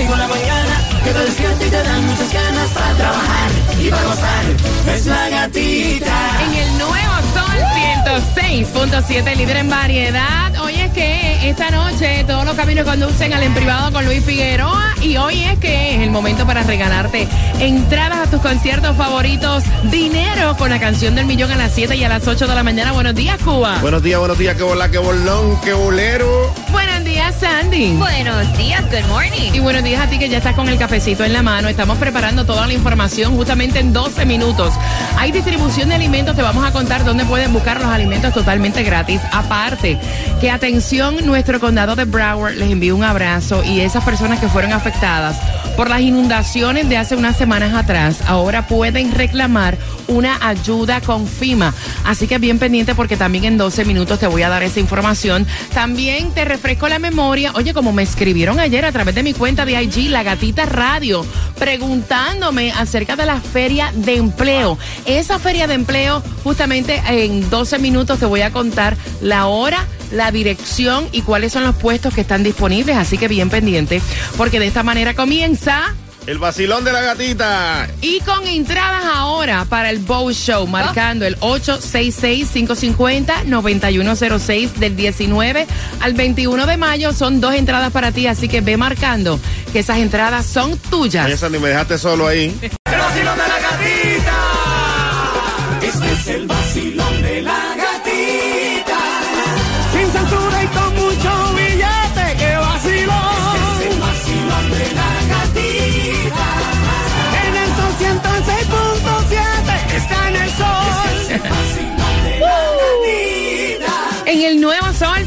en la mañana que te despierta y te dan muchas ganas para trabajar y para gozar. Es la gatita. En el nuevo Sol 106.7, líder en variedad. Hoy es que esta noche todos los caminos conducen al en privado con Luis Figueroa. Y hoy es que es el momento para regalarte entradas a tus conciertos favoritos, dinero con la canción del millón a las 7 y a las 8 de la mañana. Buenos días, Cuba. Buenos días, buenos días, que bola, que bolón, que bolero. Buenos días, Sandy. Buenos días, good morning. Y buenos días a ti que ya estás con el cafecito en la mano. Estamos preparando toda la información justamente en 12 minutos. Hay distribución de alimentos, te vamos a contar dónde pueden buscar los alimentos totalmente gratis. Aparte, que atención, nuestro condado de Broward les envía un abrazo y esas personas que fueron afectadas por las inundaciones de hace unas semanas atrás, ahora pueden reclamar una ayuda con FIMA. Así que bien pendiente porque también en 12 minutos te voy a dar esa información. También te refresco la memoria. Oye, como me escribieron ayer a través de mi cuenta de IG, La Gatita Radio, preguntándome acerca de la feria de empleo. Esa feria de empleo, justamente en 12 minutos te voy a contar la hora la dirección y cuáles son los puestos que están disponibles, así que bien pendiente, porque de esta manera comienza El vacilón de la gatita. y con entradas ahora para el Bow Show, marcando el 866-550-9106 del 19 al 21 de mayo. Son dos entradas para ti, así que ve marcando que esas entradas son tuyas. Oye, Sandy, me dejaste solo ahí.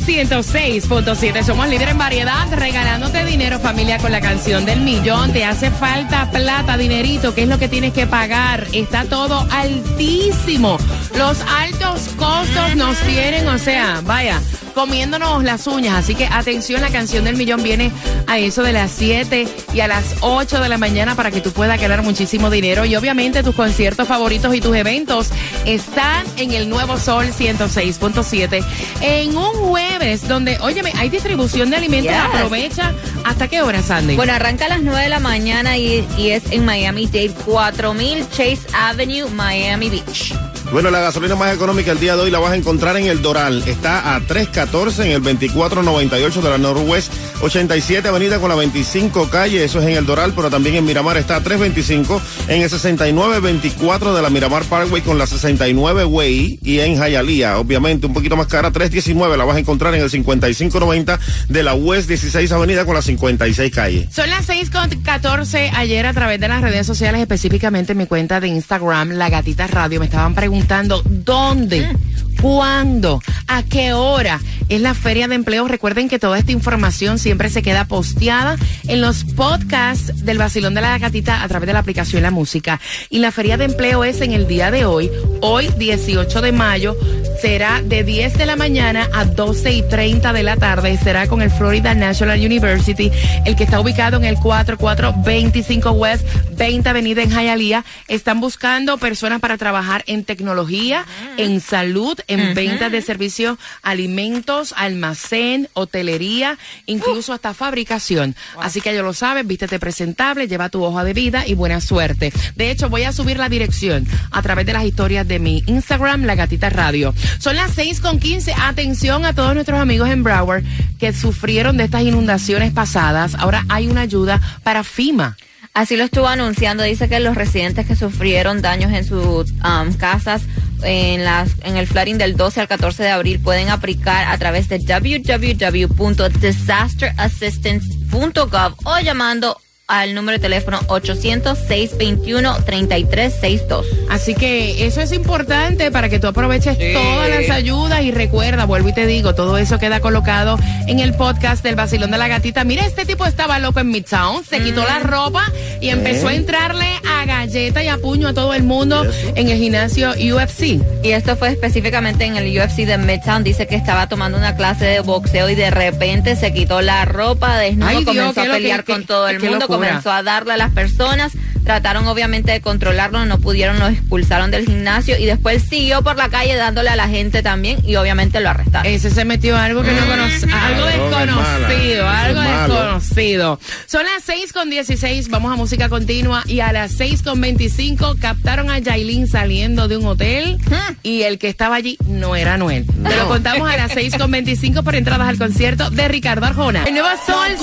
106.7 somos líder en variedad, regalándote dinero familia con la canción del millón. Te hace falta plata, dinerito, ¿qué es lo que tienes que pagar? Está todo altísimo. Los altos costos nos tienen, o sea, vaya, comiéndonos las uñas. Así que atención, la canción del millón viene a eso de las 7 y a las 8 de la mañana para que tú puedas ganar muchísimo dinero. Y obviamente tus conciertos favoritos y tus eventos están en el nuevo Sol 106.7 en un jueves donde, óyeme, hay distribución de alimentos. Yes. Aprovecha. ¿Hasta qué hora, Sandy? Bueno, arranca a las 9 de la mañana y, y es en Miami Dade, 4000 Chase Avenue, Miami Beach. Bueno, la gasolina más económica el día de hoy la vas a encontrar en el Doral. Está a 3.14 en el 2498 de la Northwest 87 Avenida con la 25 calle. Eso es en el Doral, pero también en Miramar está a 3.25 en el 6924 de la Miramar Parkway con la 69 Way y en Hialeah, obviamente un poquito más cara, 3.19 la vas a encontrar en el 5590 de la West 16 Avenida con la 56 calle. Son las 6 con 14 ayer a través de las redes sociales, específicamente en mi cuenta de Instagram, La Gatita Radio, me estaban preguntando dónde, cuándo, a qué hora es la feria de empleo. Recuerden que toda esta información siempre se queda posteada en los podcasts del Vacilón de la Gatita a través de la aplicación La Música. Y la feria de empleo es en el día de hoy, hoy 18 de mayo, será de 10 de la mañana a 12 y 30 de la tarde. Será con el Florida National University, el que está ubicado en el 4425 West 20 Avenida en Hialeah. Están buscando personas para trabajar en tecnología, en salud, en ventas de servicios, alimentos, almacén, hotelería, incluso hasta fabricación. Así que ya lo sabes, vístete presentable, lleva tu hoja de vida y buena suerte. De hecho, voy a subir la dirección a través de las historias de mi Instagram, La Gatita Radio. Son las 6 con 15. Atención a todos nuestros amigos en Broward que sufrieron de estas inundaciones pasadas. Ahora hay una ayuda para FIMA. Así lo estuvo anunciando. Dice que los residentes que sufrieron daños en sus casas en, en el flooding del 12 al 14 de abril pueden aplicar a través de www.disasterassistance.gov o llamando al número de teléfono 800-621-3362. Así que eso es importante para que tú aproveches todas las ayudas y recuerda, vuelvo y te digo, todo eso queda colocado en el podcast del Basilón de la Gatita. Mira, este tipo estaba loco en Midtown, se quitó la ropa y empezó a entrarle a galleta y a puño a todo el mundo en el gimnasio UFC. Y esto fue específicamente en el UFC de Midtown. Dice que estaba tomando una clase de boxeo y de repente se quitó la ropa, desnudo, Ay, Dios, comenzó a que- pelear con todo el mundo. Comenzó a darle a las personas. Trataron obviamente de controlarlo, no pudieron, lo expulsaron del gimnasio y después siguió por la calle dándole a la gente también y obviamente lo arrestaron. Ese se metió algo que no conoce, algo desconocido, algo desconocido. Son las 6 con 16, vamos a música continua y a las 6 con 25 captaron a Yailin saliendo de un hotel y el que estaba allí no era Noel. Te lo contamos a las 6 con 25 por entradas al concierto de Ricardo Arjona. El nuevo Sol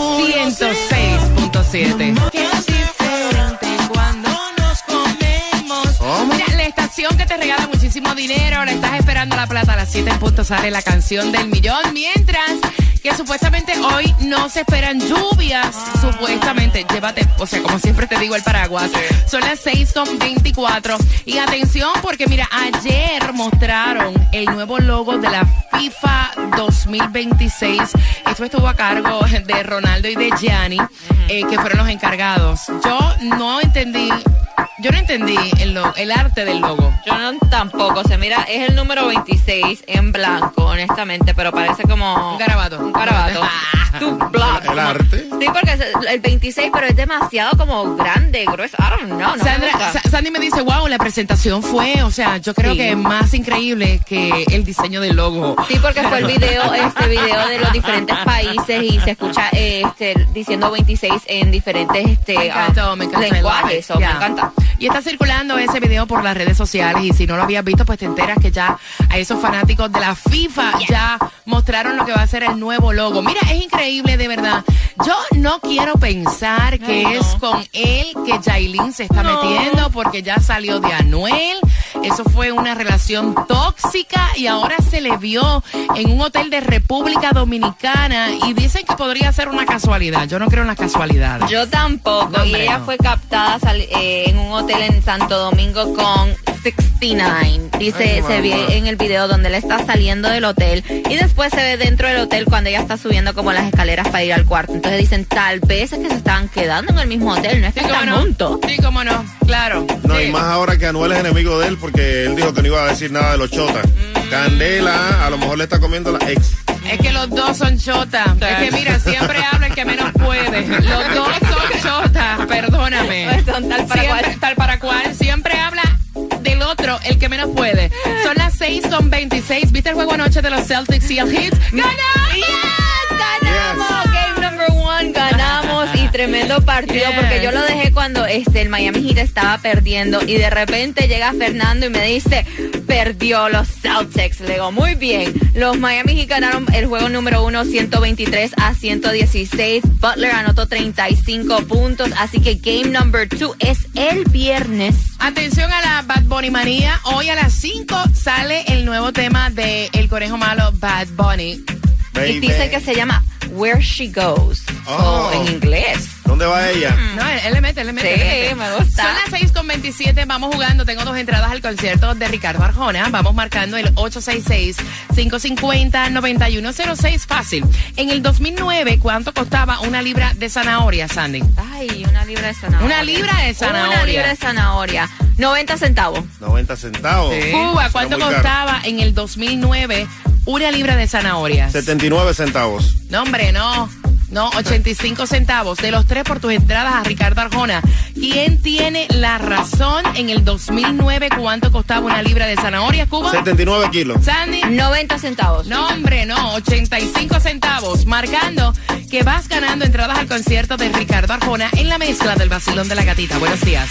106.7. Qué diferente cuando nos comemos. Mira, la estación que te regala muchísimo dinero, le estás esperando la plata a las 7 en punto sale la canción del millón, mientras que supuestamente hoy no se esperan lluvias, supuestamente, llévate, o sea, como siempre te digo el paraguas, son las 6 con 24 y atención porque mira, ayer mostraron el nuevo logo de la FIFA 2026, esto estuvo a cargo de Ronaldo y de Gianni, eh, que fueron los encargados, yo no entendí yo no entendí el, lo- el arte del logo. Yo no tampoco, se mira, es el número 26 en blanco, honestamente, pero parece como... Un garabato. Un garabato. Tu. El arte. Sí, porque el 26, pero es demasiado como grande, grueso. I don't know, no Sandra, Sandy me dice, wow, la presentación fue, o sea, yo creo Sí. que es más increíble que el diseño del logo. Sí, porque fue el video, este video de los diferentes países y se escucha este, diciendo 26 en diferentes este, Me encantó, me encantó. lenguajes. Eso, Ya. me encanta. Y está circulando ese video por las redes sociales y si no lo habías visto, pues te enteras que ya a esos fanáticos de la FIFA ya mostraron lo que va a ser el nuevo logo. Mira, es increíble de verdad. Yo no quiero pensar que no. es con él que Jailin se está No. metiendo porque ya salió de Anuel. Eso fue una relación tóxica y ahora se le vio en un hotel de República Dominicana y dicen que podría ser una casualidad. Yo no creo en las casualidades. Yo tampoco. No, y ella fue captada eh, en un hotel en Santo Domingo con 69. Dice, Ay, se ve en el video donde él está saliendo del hotel y después se ve dentro del hotel cuando ella está subiendo como las escaleras para ir al cuarto. Entonces dicen, tal vez es que se estaban quedando en el mismo hotel, no es que Sí, están no. juntos. Sí, cómo no. Claro. No, Sí. y más ahora que Anuel es enemigo de él porque él dijo que no iba a decir nada de los chotas. Mm. Candela, a lo mejor le está comiendo la ex. Es que los dos son chotas. Es que mira, siempre habla el que menos puede. Los dos son chotas, perdóname. Son tal para Siempre, cual. tal para cual. Siempre habla del otro, el que menos puede. Son las 6 con 26. ¿Viste el juego anoche de los Celtics y el Heat? ¡Ganamos! ganamos game number one ganamos tremendo partido porque yo lo dejé cuando este el Miami Heat estaba perdiendo y de repente llega Fernando y me dice perdió los Celtics le muy bien los Miami Heat ganaron el juego número uno 123 a 116 Butler anotó 35 puntos así que game number two es el viernes Atención a la Bad Bunny manía. Hoy a las 5 sale el nuevo tema de El Conejo Malo Bad Bunny. Y dicen que se llama Where She Goes Oh. En inglés ¿Dónde va ella? No, él, le mete, él le mete. Sí, él le mete. me gusta. Son las 6 con 27, vamos jugando. Tengo dos entradas al concierto de Ricardo Arjona. Vamos marcando el 866-550-9106. Fácil. En el 2009, ¿cuánto costaba una libra de zanahoria, Sandy? Ay, una libra de zanahoria. Una libra de zanahoria. Una libra de zanahoria. 90 centavos. 90 centavos. Cuba, ¿cuánto costaba en el 2009 una libra de zanahorias? 79 centavos. No, hombre, no. No, 85 centavos. De los tres por tus entradas a Ricardo Arjona. ¿Quién tiene la razón en el 2009 cuánto costaba una libra de zanahoria, Cuba? 79 kilos. Sandy. 90 centavos. No, hombre, no, 85 centavos, marcando que vas ganando entradas al concierto de Ricardo Arjona en la mezcla del vacilón de la gatita. Buenos días.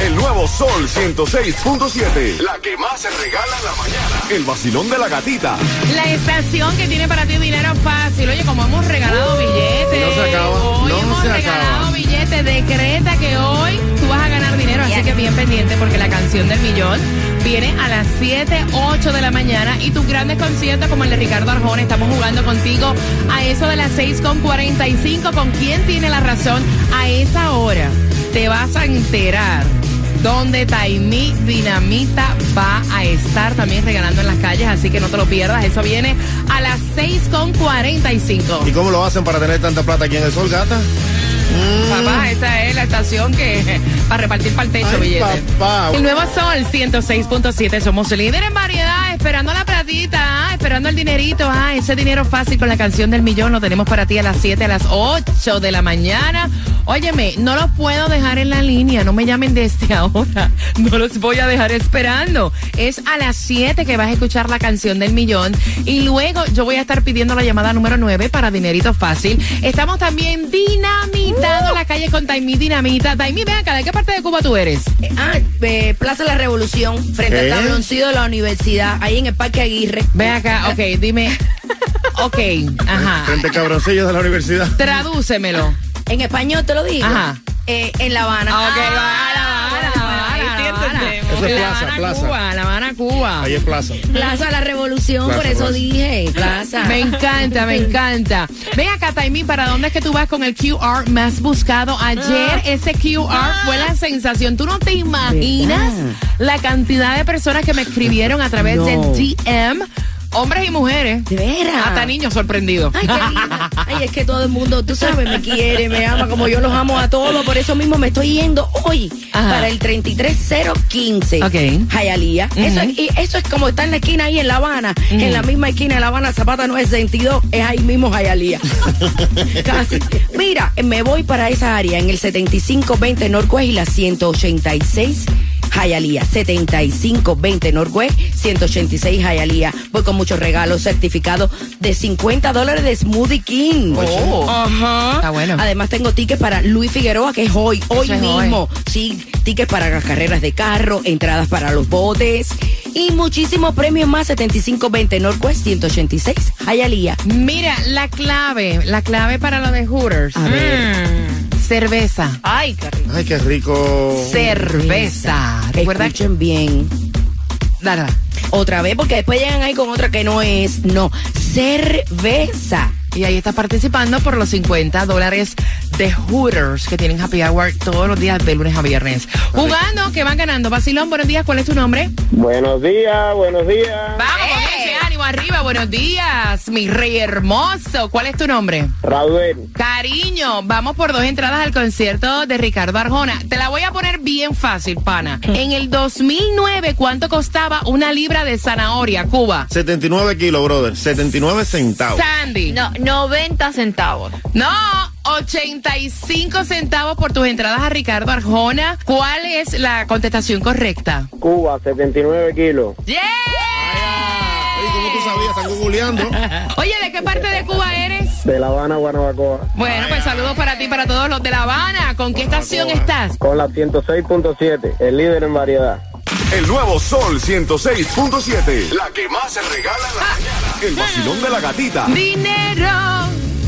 El nuevo Sol 106.7. La que más se regala en la mañana. El vacilón de la gatita. La estación que tiene para ti dinero fácil. Oye, como hemos regalado billetes. No se acaba, Hoy no hemos se regalado acaba. billetes. Decreta que hoy tú vas a ganar dinero. Así que bien pendiente porque la canción del millón viene a las 7, 8 de la mañana y tus grandes conciertos como el de Ricardo Arjona, estamos jugando contigo a eso de las 6 con 45. ¿Con quién tiene la razón? A esa hora te vas a enterar donde Taimí Dinamita va a estar también regalando en las calles, así que no te lo pierdas. Eso viene a las 6 con 45. ¿Y cómo lo hacen para tener tanta plata aquí en el sol, gata? Papá, esta es la estación que para repartir para el techo, billetes. El nuevo sol 106.7, somos líderes en variedad, esperando la platita, esperando el dinerito, ah, ese dinero fácil con la canción del millón lo tenemos para ti a las 7, a las 8 de la mañana. Óyeme, no los puedo dejar en la línea, no me llamen desde ahora, no los voy a dejar esperando. Es a las 7 que vas a escuchar la canción del millón y luego yo voy a estar pidiendo la llamada número 9 para dinerito fácil. Estamos también dinamitando la calle con Taimí Dinamita. Taimí, ven acá, ¿de qué parte de Cuba tú eres? Ah, eh, Plaza La Revolución, frente ¿Qué? al tabloncillo de la universidad, ahí en el Parque Aguirre. Ven acá, ok, dime. Ok, ajá. Frente al cabroncillo de la universidad. Tradúcemelo. En español te lo digo. Ajá. Eh, en La Habana. Ah, ok, Ah, va, La Habana, La Habana, La. Eso es La plaza, Habana, plaza. Cuba, La Habana, Cuba. Ahí es plaza. Plaza La Revolución, Plaza, por eso plaza. dije. Plaza. Me encanta, me encanta. Ven acá, Taimí, ¿para dónde es que tú vas con el QR más buscado? Ayer ese QR fue la sensación. ¿Tú no te imaginas ¿Verdad? la cantidad de personas que me escribieron a través No. del DM? Hombres y mujeres. De veras. Hasta niños sorprendidos. Ay, qué linda. Ay, es que todo el mundo, tú sabes, me quiere, me ama, como yo los amo a todos. Por eso mismo me estoy yendo hoy Ajá. para el 33015. Ok. Jayalía. eso, es, y eso es como está en la esquina ahí en La Habana. En la misma esquina de La Habana, Zapata 962. Es ahí mismo Jayalía. Casi. Mira, me voy para esa área en el 7520 Northwest y la 186. Jayalía, 7520 Northwest, 186 Jayalía. Voy con muchos regalos, certificados de 50 dólares de Smoothie King. Oh. Ajá. Está bueno. Además tengo tickets para Luis Figueroa, que es hoy, hoy es hoy. mismo. Sí, tickets para las carreras de carro, entradas para los botes y muchísimos premios más. 7520 Northwest, 186 Jayalía. Mira, la clave, la clave para lo de Hooters. A ver. Cerveza. Ay, qué rico. Ay, qué rico. Cerveza. ¿Recuerda? Escuchen bien. Dale. Otra vez, porque después llegan ahí con otra que no es. No, cerveza. Y ahí estás participando por los 50 dólares de Hooters que tienen Happy Hour todos los días de lunes a viernes. Jugando, que van ganando. Basilón, buenos días. ¿Cuál es tu nombre? Buenos días, buenos días. Vamos, arriba. Buenos días, mi rey hermoso. ¿Cuál es tu nombre? Raúl, Cariño, vamos por dos entradas al concierto de Ricardo Arjona. Te la voy a poner bien fácil, pana. En el 2009, ¿cuánto costaba una libra de zanahoria, Cuba? 79 kilos, brother. 79 centavos. Sandy. No, 90 centavos. No, 85 centavos por tus entradas a Ricardo Arjona. ¿Cuál es la contestación correcta? Cuba, 79 kilos. ¡Yeah! Ay, ¿cómo tú sabías? Están googleando. Oye, ¿de qué parte de Cuba eres? De La Habana, Guanabacoa. Bueno, pues saludos para ti, para todos los de La Habana. ¿Con qué estación estás? Con la 106.7, el líder en variedad. El nuevo Sol 106.7. La que más se regala en la mañana. El vacilón de la gatita. Dinero.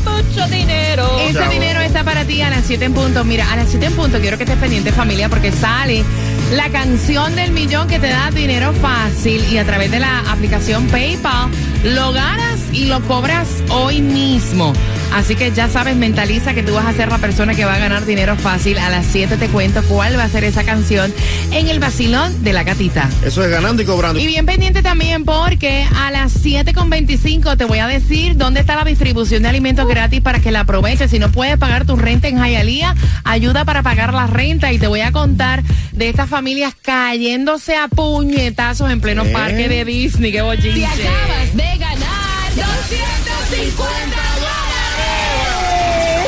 Mucho dinero. Ese Chavo. dinero está para ti a las 7 en punto. Mira, a las 7 en punto quiero que estés pendiente familia porque sale la canción del millón que te da dinero fácil y a través de la aplicación PayPal lo ganas y lo cobras hoy mismo. Así que ya sabes, mentaliza que tú vas a ser la persona que va a ganar dinero fácil. A las 7 te cuento cuál va a ser esa canción en el vacilón de la gatita. Eso es ganando y cobrando. Y bien pendiente también porque a las 7.25 te voy a decir dónde está la distribución de alimentos gratis para que la aproveches. Si no puedes pagar tu renta en Hialeah, ayuda para pagar la renta. Y te voy a contar de estas familias cayéndose a puñetazos en pleno ¿Eh? parque de Disney. ¡Qué bochinche! Te acabas de ganar 250